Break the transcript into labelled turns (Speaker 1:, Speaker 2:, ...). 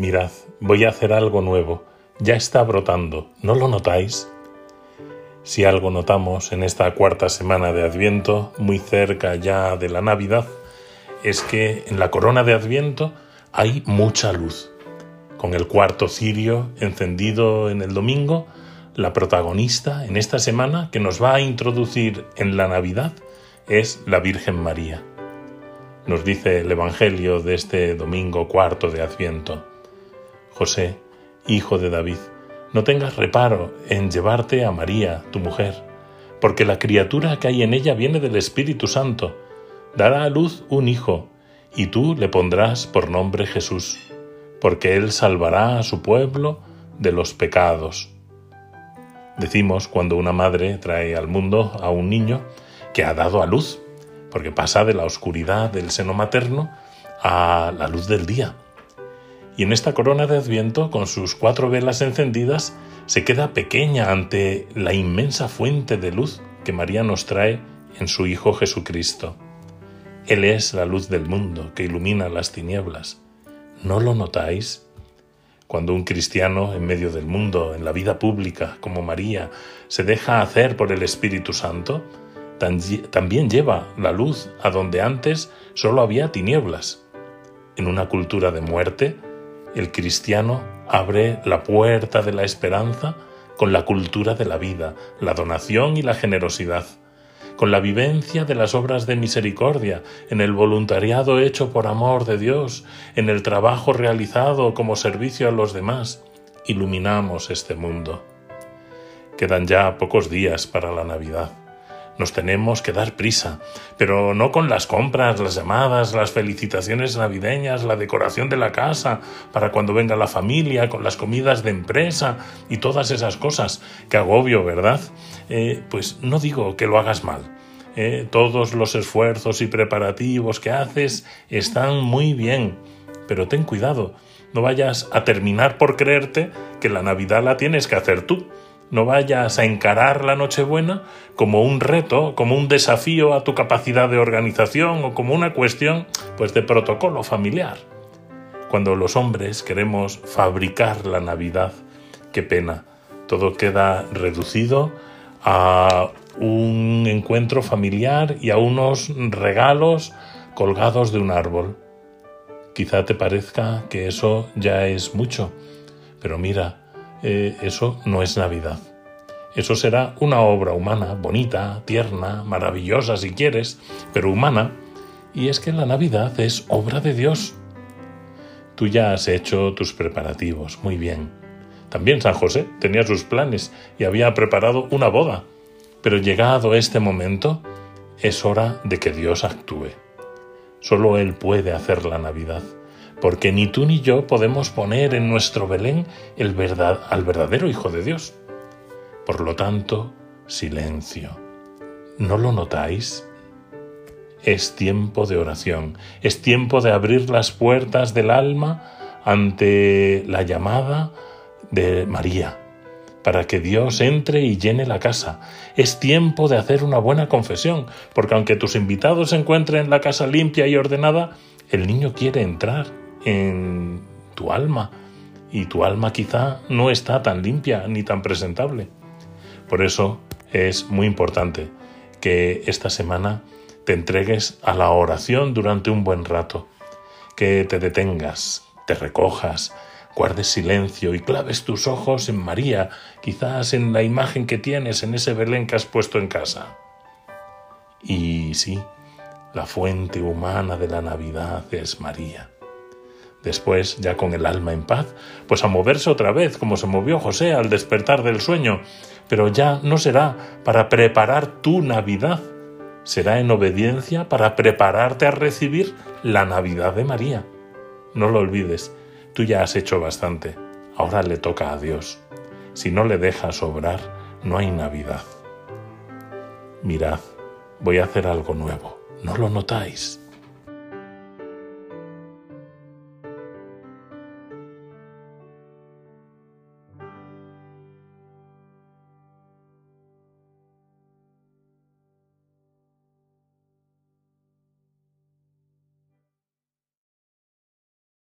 Speaker 1: Mirad, voy a hacer algo nuevo. Ya está brotando. ¿No lo notáis? Si algo notamos en esta cuarta semana de Adviento, muy cerca ya de la Navidad, es que en la corona de Adviento hay mucha luz. Con el cuarto cirio encendido en el domingo, la protagonista en esta semana que nos va a introducir en la Navidad es la Virgen María. Nos dice el Evangelio de este domingo cuarto de Adviento. José, hijo de David, no tengas reparo en llevarte a María, tu mujer, porque la criatura que hay en ella viene del Espíritu Santo. Dará a luz un hijo, y tú le pondrás por nombre Jesús, porque él salvará a su pueblo de los pecados. Decimos cuando una madre trae al mundo a un niño que ha dado a luz, porque pasa de la oscuridad del seno materno a la luz del día y en esta corona de Adviento, con sus cuatro velas encendidas, se queda pequeña ante la inmensa fuente de luz que María nos trae en su Hijo Jesucristo. Él es la luz del mundo que ilumina las tinieblas. ¿No lo notáis? Cuando un cristiano en medio del mundo, en la vida pública, como María, se deja hacer por el Espíritu Santo, también lleva la luz a donde antes solo había tinieblas. En una cultura de muerte, el cristiano abre la puerta de la esperanza con la cultura de la vida, la donación y la generosidad, con la vivencia de las obras de misericordia, en el voluntariado hecho por amor de Dios, en el trabajo realizado como servicio a los demás, iluminamos este mundo. Quedan ya pocos días para la Navidad. Nos tenemos que dar prisa, pero no con las compras, las llamadas, las felicitaciones navideñas, la decoración de la casa para cuando venga la familia, con las comidas de empresa y todas esas cosas. Que agobio, ¿verdad? Eh, pues no digo que lo hagas mal. Eh, todos los esfuerzos y preparativos que haces están muy bien, pero ten cuidado, no vayas a terminar por creerte que la Navidad la tienes que hacer tú no vayas a encarar la Nochebuena como un reto, como un desafío a tu capacidad de organización o como una cuestión pues de protocolo familiar. Cuando los hombres queremos fabricar la Navidad, qué pena, todo queda reducido a un encuentro familiar y a unos regalos colgados de un árbol. Quizá te parezca que eso ya es mucho, pero mira, eh, eso no es Navidad. Eso será una obra humana, bonita, tierna, maravillosa si quieres, pero humana. Y es que la Navidad es obra de Dios. Tú ya has hecho tus preparativos, muy bien. También San José tenía sus planes y había preparado una boda. Pero llegado este momento, es hora de que Dios actúe. Solo Él puede hacer la Navidad porque ni tú ni yo podemos poner en nuestro Belén el verdad, al verdadero Hijo de Dios. Por lo tanto, silencio. ¿No lo notáis? Es tiempo de oración, es tiempo de abrir las puertas del alma ante la llamada de María, para que Dios entre y llene la casa. Es tiempo de hacer una buena confesión, porque aunque tus invitados se encuentren la casa limpia y ordenada, el niño quiere entrar en tu alma y tu alma quizá no está tan limpia ni tan presentable. Por eso es muy importante que esta semana te entregues a la oración durante un buen rato, que te detengas, te recojas, guardes silencio y claves tus ojos en María, quizás en la imagen que tienes en ese Belén que has puesto en casa. Y sí, la fuente humana de la Navidad es María. Después, ya con el alma en paz, pues a moverse otra vez, como se movió José al despertar del sueño, pero ya no será para preparar tu Navidad, será en obediencia para prepararte a recibir la Navidad de María. No lo olvides, tú ya has hecho bastante, ahora le toca a Dios. Si no le dejas obrar, no hay Navidad. Mirad, voy a hacer algo nuevo, ¿no lo notáis?